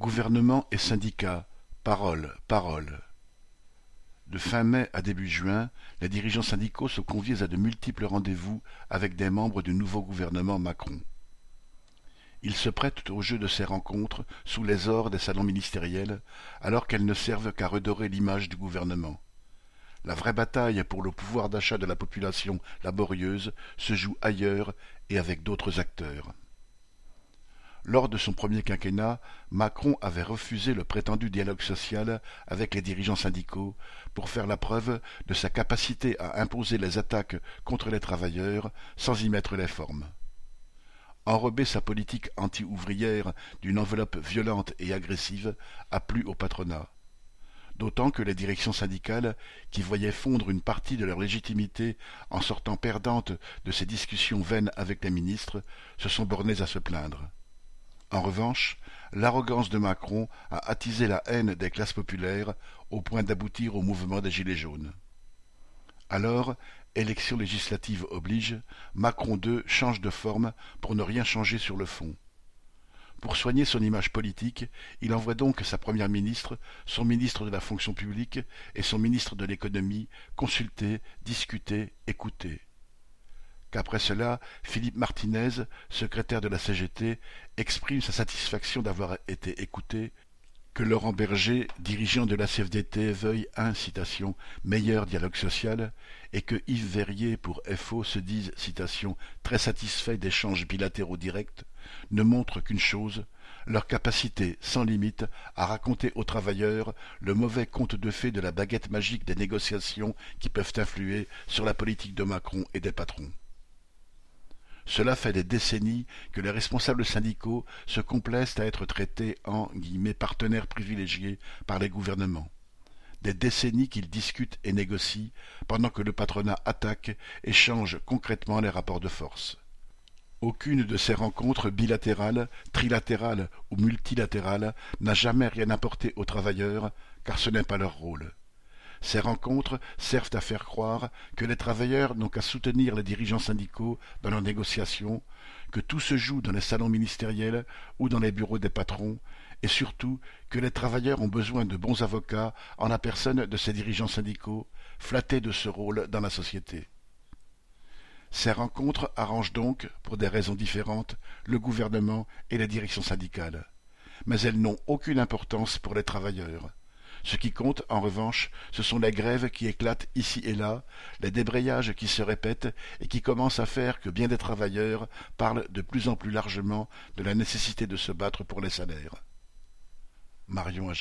Gouvernement et syndicats, parole, parole. De fin mai à début juin, les dirigeants syndicaux sont conviés à de multiples rendez-vous avec des membres du nouveau gouvernement Macron. Ils se prêtent au jeu de ces rencontres sous les ors des salons ministériels, alors qu'elles ne servent qu'à redorer l'image du gouvernement. La vraie bataille pour le pouvoir d'achat de la population laborieuse se joue ailleurs et avec d'autres acteurs. Lors de son premier quinquennat, Macron avait refusé le prétendu dialogue social avec les dirigeants syndicaux pour faire la preuve de sa capacité à imposer les attaques contre les travailleurs sans y mettre les formes. Enrober sa politique anti-ouvrière d'une enveloppe violente et agressive a plu au patronat. D'autant que les directions syndicales, qui voyaient fondre une partie de leur légitimité en sortant perdantes de ces discussions vaines avec les ministres, se sont bornées à se plaindre. En revanche, l'arrogance de Macron a attisé la haine des classes populaires au point d'aboutir au mouvement des Gilets jaunes. Alors, élection législative oblige, Macron II change de forme pour ne rien changer sur le fond. Pour soigner son image politique, il envoie donc sa première ministre, son ministre de la fonction publique et son ministre de l'économie consulter, discuter, écouter qu'après cela, Philippe Martinez, secrétaire de la CGT, exprime sa satisfaction d'avoir été écouté, que Laurent Berger, dirigeant de la CFDT, veuille un citation meilleur dialogue social, et que Yves Verrier pour FO se dise citation très satisfait d'échanges bilatéraux directs, ne montre qu'une chose, leur capacité sans limite à raconter aux travailleurs le mauvais conte de fées de la baguette magique des négociations qui peuvent influer sur la politique de Macron et des patrons. Cela fait des décennies que les responsables syndicaux se complaisent à être traités en guillemets, partenaires privilégiés par les gouvernements. Des décennies qu'ils discutent et négocient pendant que le patronat attaque et change concrètement les rapports de force. Aucune de ces rencontres bilatérales, trilatérales ou multilatérales n'a jamais rien apporté aux travailleurs, car ce n'est pas leur rôle. Ces rencontres servent à faire croire que les travailleurs n'ont qu'à soutenir les dirigeants syndicaux dans leurs négociations, que tout se joue dans les salons ministériels ou dans les bureaux des patrons, et surtout que les travailleurs ont besoin de bons avocats en la personne de ces dirigeants syndicaux, flattés de ce rôle dans la société. Ces rencontres arrangent donc, pour des raisons différentes, le gouvernement et les directions syndicales. Mais elles n'ont aucune importance pour les travailleurs. Ce qui compte, en revanche, ce sont les grèves qui éclatent ici et là, les débrayages qui se répètent et qui commencent à faire que bien des travailleurs parlent de plus en plus largement de la nécessité de se battre pour les salaires. Marion